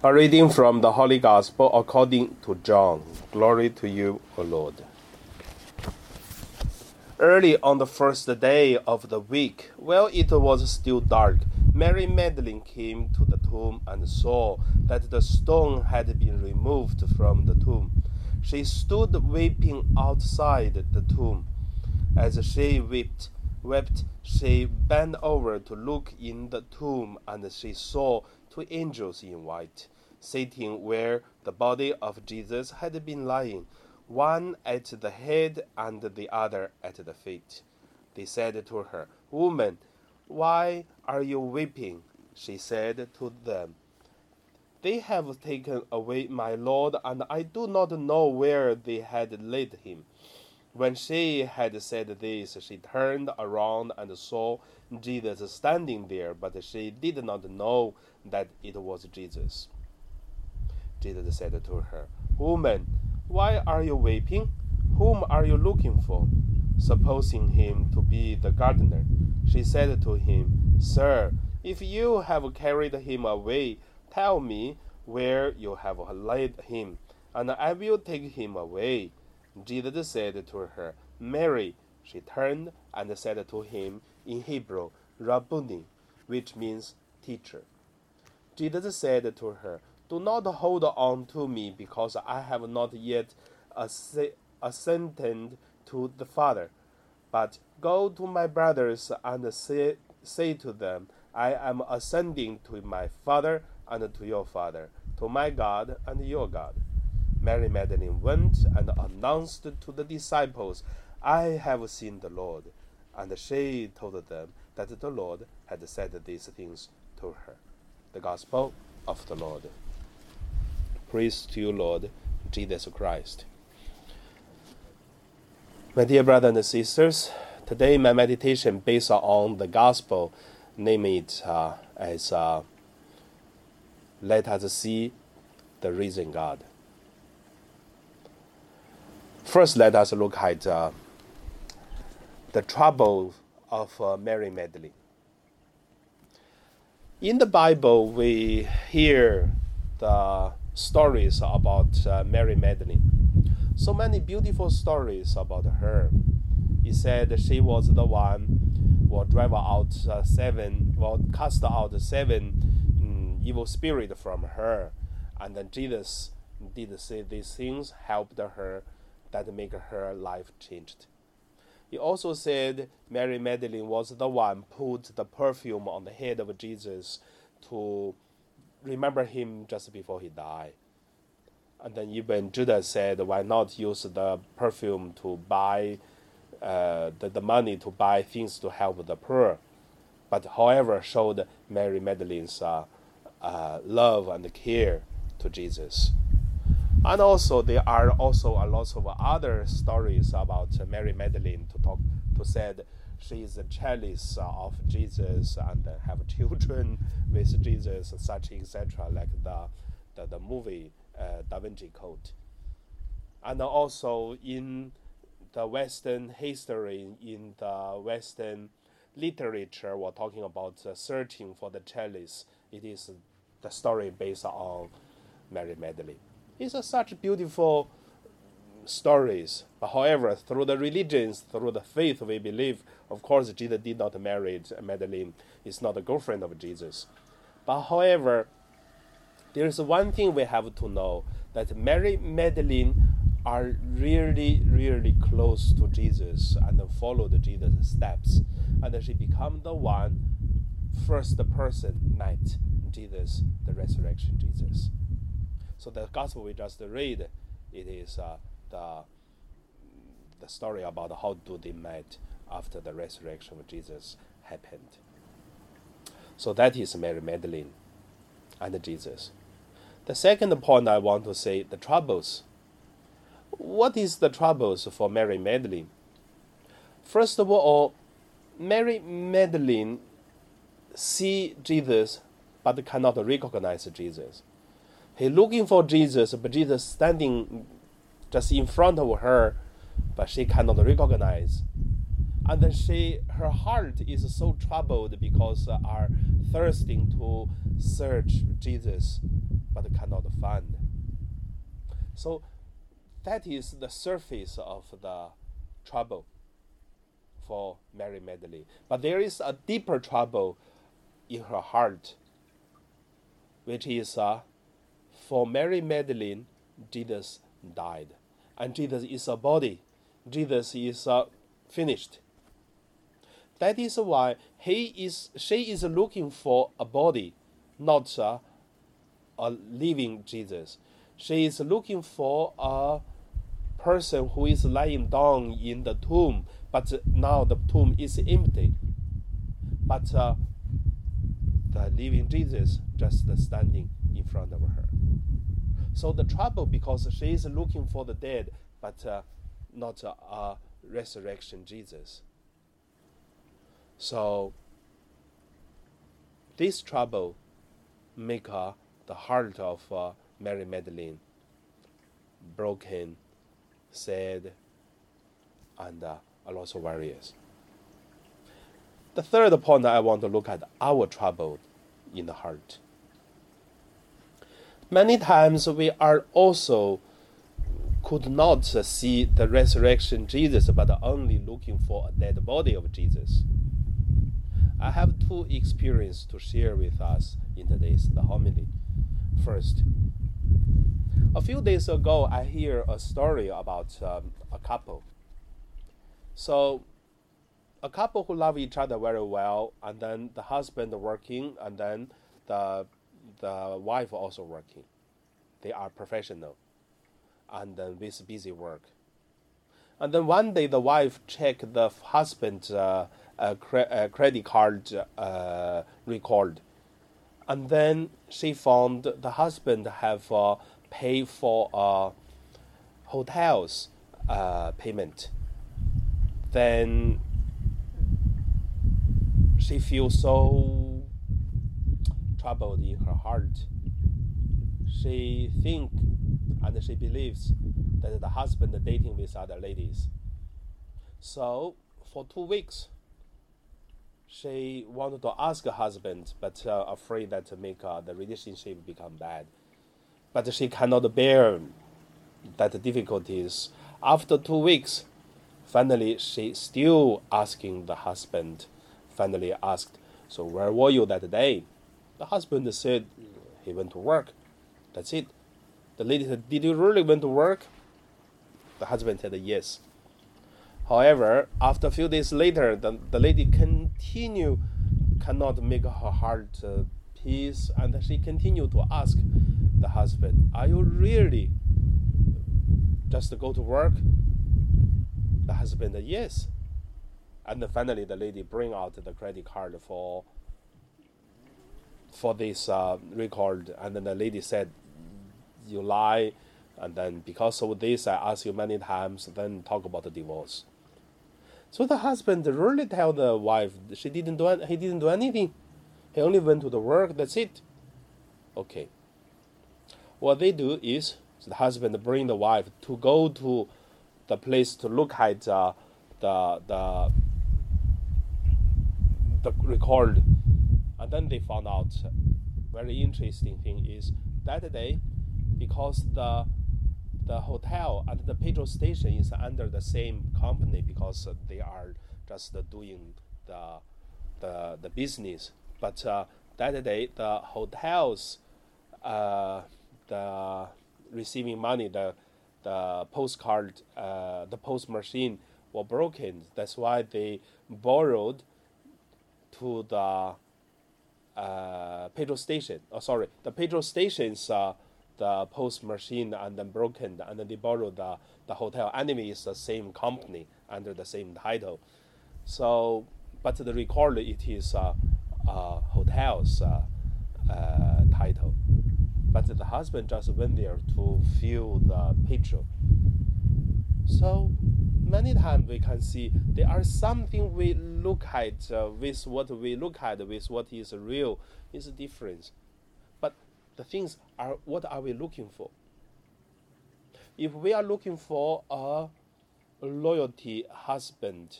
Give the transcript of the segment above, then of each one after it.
A reading from the Holy Gospel according to John. Glory to you, O Lord. Early on the first day of the week, while it was still dark, Mary Magdalene came to the tomb and saw that the stone had been removed from the tomb. She stood weeping outside the tomb. As she wept, wept, she bent over to look in the tomb, and she saw two angels in white, sitting where the body of Jesus had been lying, one at the head and the other at the feet. They said to her, Woman, why are you weeping? She said to them, They have taken away my Lord, and I do not know where they had laid him. When she had said this, she turned around and saw Jesus standing there, but she did not know that it was Jesus. Jesus said to her, Woman, why are you weeping? Whom are you looking for? Supposing him to be the gardener, she said to him, Sir, if you have carried him away, tell me where you have laid him, and I will take him away. Jesus said to her, Mary. She turned and said to him in Hebrew, Rabboni, which means teacher. Jesus said to her, Do not hold on to me, because I have not yet ascended to the Father. But go to my brothers and say, say to them, I am ascending to my Father and to your Father, to my God and your God. Mary Magdalene went and announced to the disciples, I have seen the Lord. And she told them that the Lord had said these things to her. The Gospel of the Lord. Praise to you, Lord Jesus Christ. My dear brothers and sisters, today my meditation based on the Gospel, name it uh, as uh, Let us see the risen God. First, let us look at uh, the trouble of uh, Mary Magdalene. In the Bible, we hear the stories about uh, Mary Magdalene. So many beautiful stories about her. He said she was the one who drive out uh, seven, well, cast out seven um, evil spirit from her, and then Jesus did say these things, helped her that make her life changed. He also said Mary Magdalene was the one put the perfume on the head of Jesus to remember him just before he died. And then even Judas said, why not use the perfume to buy uh, the, the money to buy things to help the poor? But however, showed Mary Magdalene's uh, uh, love and care to Jesus. And also, there are also a lot of other stories about Mary Magdalene to talk to said she is jealous of Jesus and have children with Jesus, such etc. Like the the, the movie uh, Da Vinci Code. And also in the Western history, in the Western literature, we're talking about uh, searching for the chalice. It is the story based on Mary Magdalene. It's a such beautiful stories. But however, through the religions, through the faith we believe, of course, Jesus did not marry Magdalene. Is not a girlfriend of Jesus. But however, there is one thing we have to know that Mary Magdalene are really, really close to Jesus and followed Jesus' steps. And she become the one first person met Jesus, the resurrection Jesus. So the gospel we just read, it is uh, the the story about how do they met after the resurrection of Jesus happened. So that is Mary Magdalene and Jesus. The second point I want to say the troubles. What is the troubles for Mary Magdalene? First of all, Mary Magdalene see Jesus but cannot recognize Jesus. He looking for Jesus, but Jesus standing just in front of her, but she cannot recognize. and then she her heart is so troubled because are thirsting to search Jesus, but cannot find. So that is the surface of the trouble for Mary Magdalene. But there is a deeper trouble in her heart, which is uh, for Mary Magdalene, Jesus died. And Jesus is a body. Jesus is uh, finished. That is why he is, she is looking for a body, not uh, a living Jesus. She is looking for a person who is lying down in the tomb, but now the tomb is empty. But uh, the living Jesus just standing in front of her. So the trouble because she is looking for the dead, but uh, not a, a resurrection Jesus. So this trouble make uh, the heart of uh, Mary Magdalene broken, sad, and uh, also various. The third point I want to look at our trouble in the heart. Many times we are also could not see the resurrection Jesus, but only looking for a dead body of Jesus. I have two experiences to share with us in today's the homily. First, a few days ago, I hear a story about um, a couple. So, a couple who love each other very well, and then the husband working, and then the the wife also working. They are professional, and then with busy work. And then one day, the wife checked the husband's uh, uh, cre- uh, credit card uh, record, and then she found the husband have uh, paid for uh, hotels payment. Then she feels so troubled in her heart. She think and she believes that the husband dating with other ladies. So for two weeks, she wanted to ask her husband, but uh, afraid that to make uh, the relationship become bad. But she cannot bear that difficulties. After two weeks, finally she still asking the husband. Finally asked, "So where were you that day?" The husband said, "He went to work." That's it. The lady said, "Did you really went to work?" The husband said, "Yes." However, after a few days later, the, the lady continue cannot make her heart uh, peace, and she continued to ask the husband, "Are you really just go to work?" The husband, said yes. And finally, the lady bring out the credit card for for this uh, record, and then the lady said, "You lie." And then because of this, I asked you many times. Then talk about the divorce. So the husband really tell the wife she didn't do he didn't do anything. He only went to the work. That's it. Okay. What they do is the husband bring the wife to go to the place to look at uh, the the the record, and then they found out very interesting thing is that day because the the hotel and the petrol station is under the same company because they are just doing the the, the business. But uh, that day, the hotels, uh, the receiving money, the the postcard, uh, the POS machine were broken. That's why they borrowed to the uh, petrol station. Oh, sorry, the petrol stations uh, the POS machine and then broken and then they borrow the, the hotel. Anyway, it's the same company under the same title. So, but the record it is uh, uh, hotels uh, title. But the husband just went there to fill the petrol. So many times we can see there are something we look at uh, with what we look at with what is real is a difference But the things are what are we looking for? If we are looking for a loyalty husband,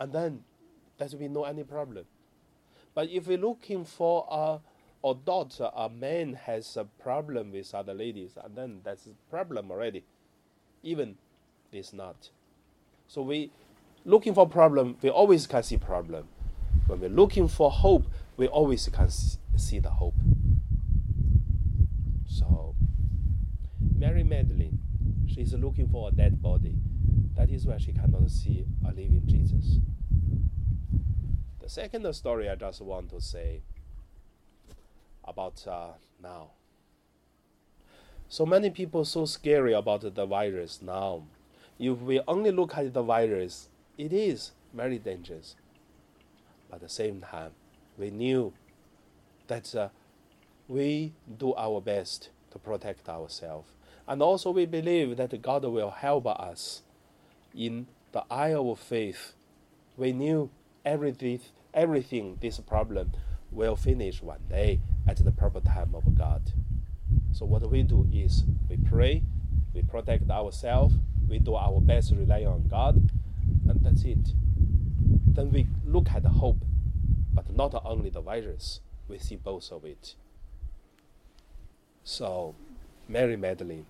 and then there will be no any problem. But if we're looking for a or daughter, a man has a problem with other ladies, and then that's a problem already. Even this not. So we looking for problem, we always can see problem. When we're looking for hope, we always can see the hope. So Mary Magdalene, she's looking for a dead body. That is why she cannot see a living Jesus. The second story I just want to say about uh, now. So many people so scary about the virus now. If we only look at the virus, it is very dangerous. But at the same time, we knew that uh, we do our best to protect ourselves. And also we believe that God will help us in the eye of faith. We knew everything, everything this problem will finish one day at the proper time of God. So what we do is we pray, we protect ourselves, we do our best rely on God, and that's it. Then we look at the hope, but not only the virus, we see both of it. So, Mary Magdalene,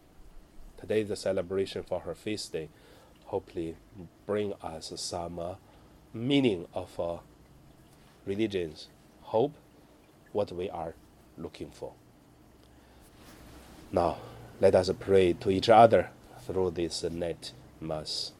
today is the celebration for her feast day, hopefully bring us some uh, meaning of uh, religions, hope, what we are looking for. Now, let us pray to each other through this net mass.